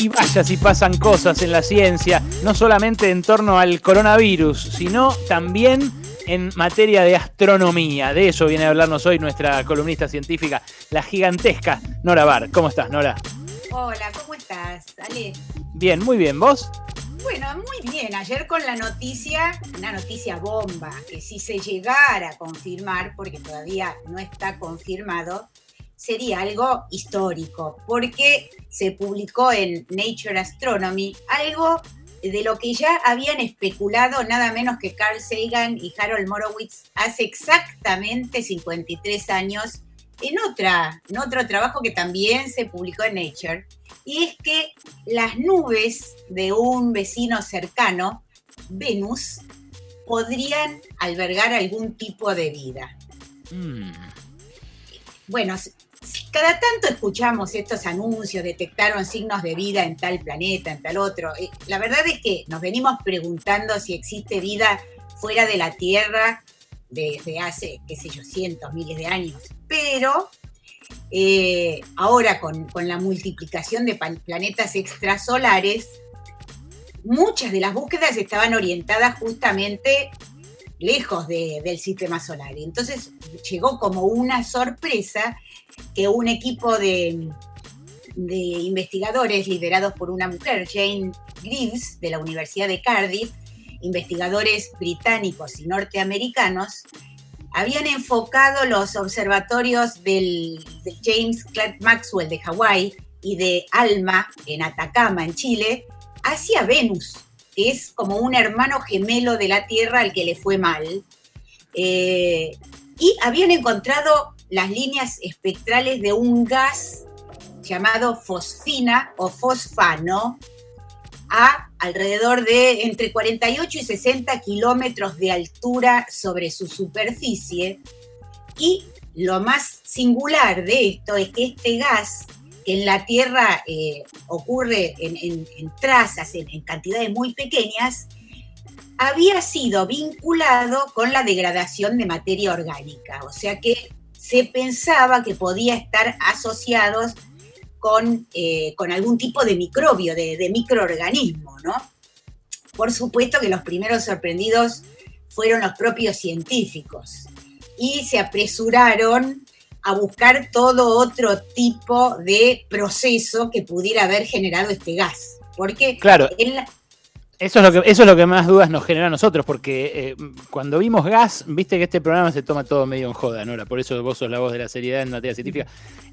Y vaya si pasan cosas en la ciencia, no solamente en torno al coronavirus, sino también en materia de astronomía. De eso viene a hablarnos hoy nuestra columnista científica, la gigantesca Nora Bar. ¿Cómo estás, Nora? Hola, ¿cómo estás, Ale? Bien, muy bien. ¿Vos? Bueno, muy bien. Ayer con la noticia, una noticia bomba, que si se llegara a confirmar, porque todavía no está confirmado, sería algo histórico, porque se publicó en Nature Astronomy algo de lo que ya habían especulado nada menos que Carl Sagan y Harold Morowitz hace exactamente 53 años en, otra, en otro trabajo que también se publicó en Nature, y es que las nubes de un vecino cercano, Venus, podrían albergar algún tipo de vida. Mm. Bueno, cada tanto escuchamos estos anuncios, detectaron signos de vida en tal planeta, en tal otro. La verdad es que nos venimos preguntando si existe vida fuera de la Tierra desde hace, qué sé yo, cientos, miles de años. Pero eh, ahora con, la multiplicación de planetas extrasolares, muchas de las búsquedas estaban orientadas justamente lejos del sistema solar. Entonces llegó como una sorpresa que un equipo de, investigadores liderados por una mujer, Jane Greaves, de la Universidad de Cardiff, investigadores británicos y norteamericanos, habían enfocado los observatorios del, de James Clerk Maxwell de Hawái y de ALMA en Atacama, en Chile, hacia Venus, que es como un hermano gemelo de la Tierra al que le fue mal. Eh, y habían encontrado las líneas espectrales de un gas llamado fosfina o fosfano a alrededor de entre 48 y 60 kilómetros de altura sobre su superficie. Y lo más singular de esto es que este gas, que en la Tierra eh, ocurre en, trazas, en cantidades muy pequeñas, había sido vinculado con la degradación de materia orgánica. O sea que se pensaba que podía estar asociados con, eh, con algún tipo de microbio, de, microorganismo, ¿no? Por supuesto que los primeros sorprendidos fueron los propios científicos y se apresuraron a buscar todo otro tipo de proceso que pudiera haber generado este gas. Porque claro. Eso es, lo que, eso es lo que más dudas nos genera a nosotros, porque eh, cuando vimos gas, viste que este programa se toma todo medio en joda, Nora, por eso vos sos la voz de la seriedad en materia científica.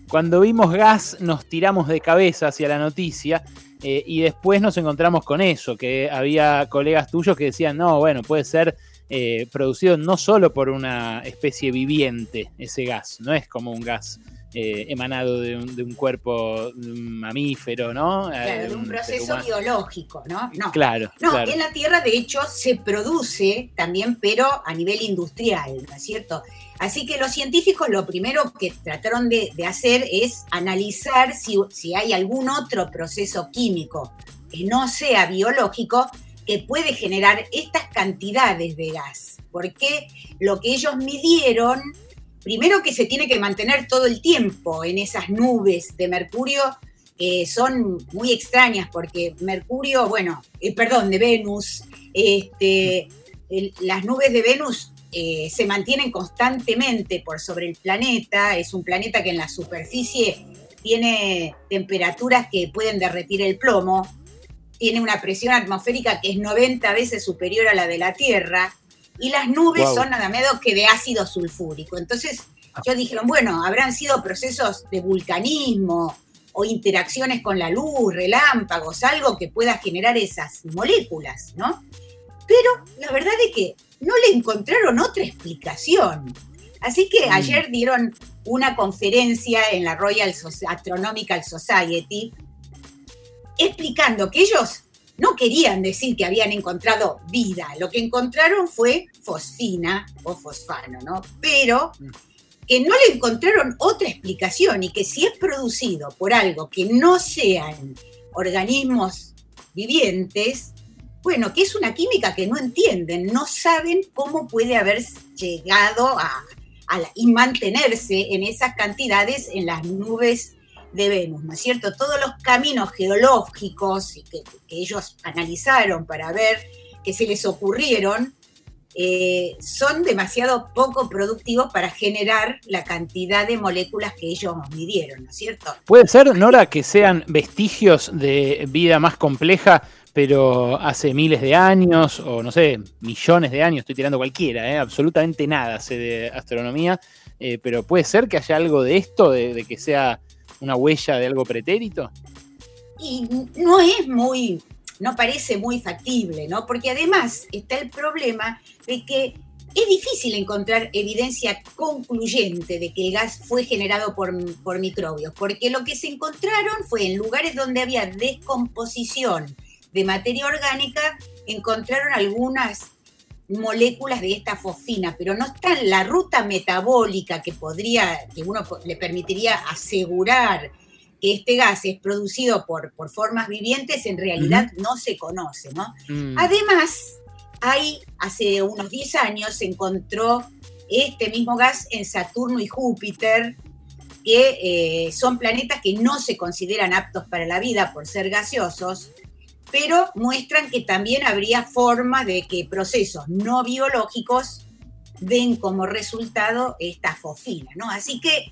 Cuando vimos gas, nos tiramos de cabeza hacia la noticia eh, y después nos encontramos con eso, que había colegas tuyos que decían, no, bueno, puede ser eh, producido no solo por una especie viviente ese gas, no es como un gas eh, emanado de un, cuerpo mamífero, ¿no? Claro, eh, de un, proceso biológico, ¿no? No, claro, no en la Tierra de hecho se produce también, pero a nivel industrial, ¿no es cierto? Así que los científicos lo primero que trataron de, hacer es analizar si, si hay algún otro proceso químico que no sea biológico que puede generar estas cantidades de gas, porque lo que ellos midieron primero que se tiene que mantener todo el tiempo en esas nubes de mercurio, que son muy extrañas, porque Mercurio, bueno, eh, perdón, de Venus, este, las nubes de Venus eh, se mantienen constantemente por sobre el planeta, es un planeta que en la superficie tiene temperaturas que pueden derretir el plomo, tiene una presión atmosférica que es 90 veces superior a la de la Tierra, y las nubes son nada menos que de ácido sulfúrico. Entonces, ah. yo dijeron, bueno, habrán sido procesos de vulcanismo o interacciones con la luz, relámpagos, algo que pueda generar esas moléculas, ¿no? Pero la verdad es que no le encontraron otra explicación. Así que mm. ayer dieron una conferencia en la Royal Astronomical Society explicando que ellos no querían decir que habían encontrado vida, lo que encontraron fue fosfina o fosfano, ¿no? Pero que no le encontraron otra explicación y que si es producido por algo que no sean organismos vivientes, bueno, que es una química que no entienden, no saben cómo puede haber llegado a, y mantenerse en esas cantidades en las nubes de Venus, ¿no es cierto? Todos los caminos geológicos que, ellos analizaron para ver que se les ocurrieron eh, son demasiado poco productivos para generar la cantidad de moléculas que ellos midieron, ¿no es cierto? Puede ser, Nora, que sean vestigios de vida más compleja, pero hace miles de años, o no sé, millones de años, estoy tirando cualquiera, ¿eh? absolutamente nada sé de astronomía, eh, pero puede ser que haya algo de esto, de que sea una huella de algo pretérito. Y no es muy no parece muy factible, ¿no? Porque además está el problema de que es difícil encontrar evidencia concluyente de que el gas fue generado por, por, microbios, porque lo que se encontraron fue en lugares donde había descomposición de materia orgánica, encontraron algunas moléculas de esta fosfina, pero no está en la ruta metabólica que podría, que uno le permitiría asegurar que este gas es producido por, por formas vivientes en realidad no se conoce, ¿no? Mm. Además, hay, hace unos 10 años se encontró este mismo gas en Saturno y Júpiter, que eh, son planetas que no se consideran aptos para la vida por ser gaseosos, pero muestran que también habría forma de que procesos no biológicos den como resultado esta fosfina, ¿no? Así que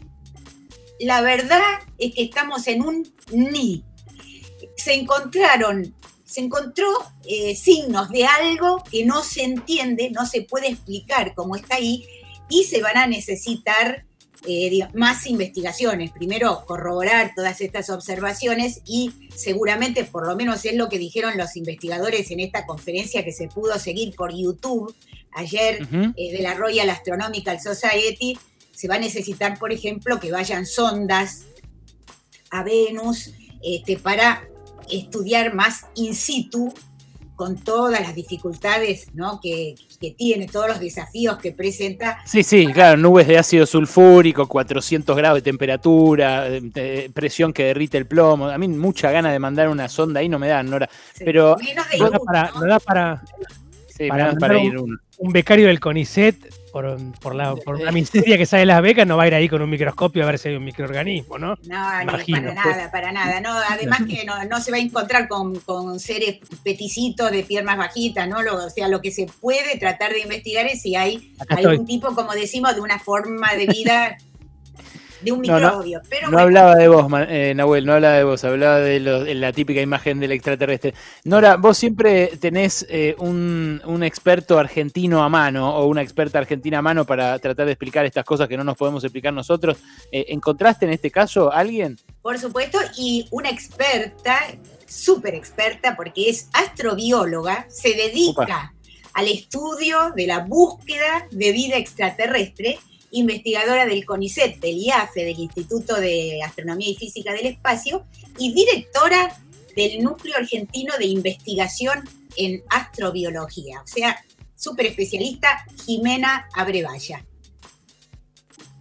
la verdad es que estamos en un ni. Se encontraron, se encontró eh, signos de algo que no se entiende, no se puede explicar cómo está ahí, y se van a necesitar eh, más investigaciones. Primero, corroborar todas estas observaciones y seguramente, por lo menos es lo que dijeron los investigadores en esta conferencia que se pudo seguir por YouTube ayer eh, de la Royal Astronomical Society, se va a necesitar, por ejemplo, que vayan sondas a Venus este, para estudiar más in situ con todas las dificultades ¿no? que, tiene, todos los desafíos que presenta. Sí, sí, claro, nubes de ácido sulfúrico, 400 grados de temperatura, presión que derrite el plomo. A mí mucha gana de mandar una sonda ahí no me dan, Nora. pero no, da para, no da para, para, ir un, un becario del CONICET por, por, la, por la miseria que sale de las becas, no va a ir ahí con un microscopio a ver si hay un microorganismo, ¿no? No, no para nada, para nada. No, además que no, se va a encontrar con, seres peticitos de piernas bajitas, ¿no? Lo, o sea, lo que se puede tratar de investigar es si hay algún tipo, como decimos, de una forma de vida de un microbio. No, hablaba de vos, eh, Nahuel, no hablaba de vos, hablaba de, la típica imagen del extraterrestre. Nora, vos siempre tenés eh, un, experto argentino a mano o una experta argentina a mano para tratar de explicar estas cosas que no nos podemos explicar nosotros. Eh, ¿Encontraste en este caso alguien? Por supuesto, y una experta, súper experta, porque es astrobióloga, se dedica al estudio de la búsqueda de vida extraterrestre investigadora del CONICET, del IAFE, del Instituto de Astronomía y Física del Espacio, y directora del Núcleo Argentino de Investigación en Astrobiología. O sea, súper especialista, Jimena Abrevaya.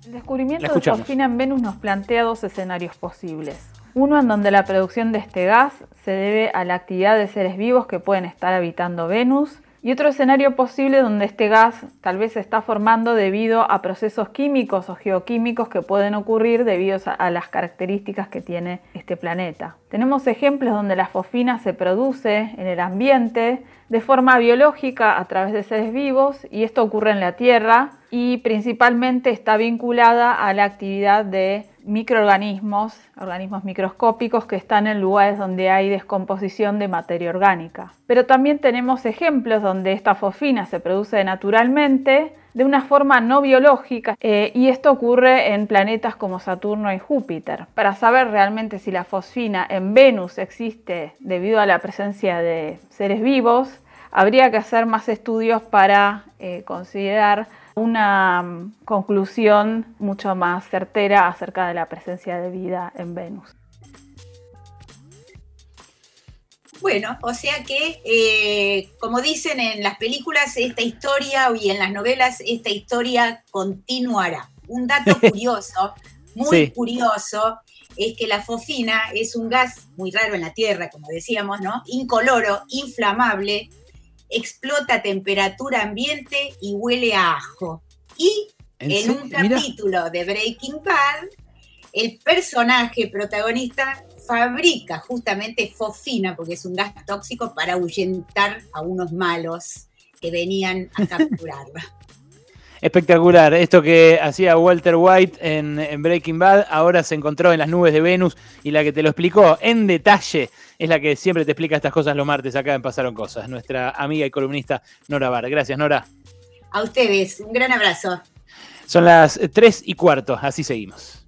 El descubrimiento de fosfina en Venus nos plantea dos escenarios posibles. Uno en donde la producción de este gas se debe a la actividad de seres vivos que pueden estar habitando Venus y otro escenario posible donde este gas tal vez se está formando debido a procesos químicos o geoquímicos que pueden ocurrir debido a las características que tiene este planeta. Tenemos ejemplos donde la fosfina se produce en el ambiente de forma biológica a través de seres vivos y esto ocurre en la Tierra y principalmente está vinculada a la actividad de microorganismos, organismos microscópicos que están en lugares donde hay descomposición de materia orgánica. Pero también tenemos ejemplos donde esta fosfina se produce naturalmente de una forma no biológica eh, y esto ocurre en planetas como Saturno y Júpiter. Para saber realmente si la fosfina en Venus existe debido a la presencia de seres vivos, habría que hacer más estudios para eh, considerar una mm, conclusión mucho más certera acerca de la presencia de vida en Venus. Bueno, o sea que, eh, como dicen en las películas, esta historia y en las novelas, esta historia continuará. Un dato curioso, muy curioso, es que la fosfina es un gas muy raro en la Tierra, como decíamos, ¿no? Incoloro, inflamable, explota a temperatura ambiente y huele a ajo. Y en, un capítulo de Breaking Bad, el personaje protagonista fabrica justamente fofina, porque es un gas tóxico, para ahuyentar a unos malos que venían a capturarla. Espectacular. Esto que hacía Walter White en, Breaking Bad, ahora se encontró en las nubes de Venus y la que te lo explicó en detalle es la que siempre te explica estas cosas los martes acá en Pasaron Cosas. Nuestra amiga y columnista Nora Bar. Gracias, Nora. A ustedes, un gran abrazo. Son las tres y cuarto, así seguimos.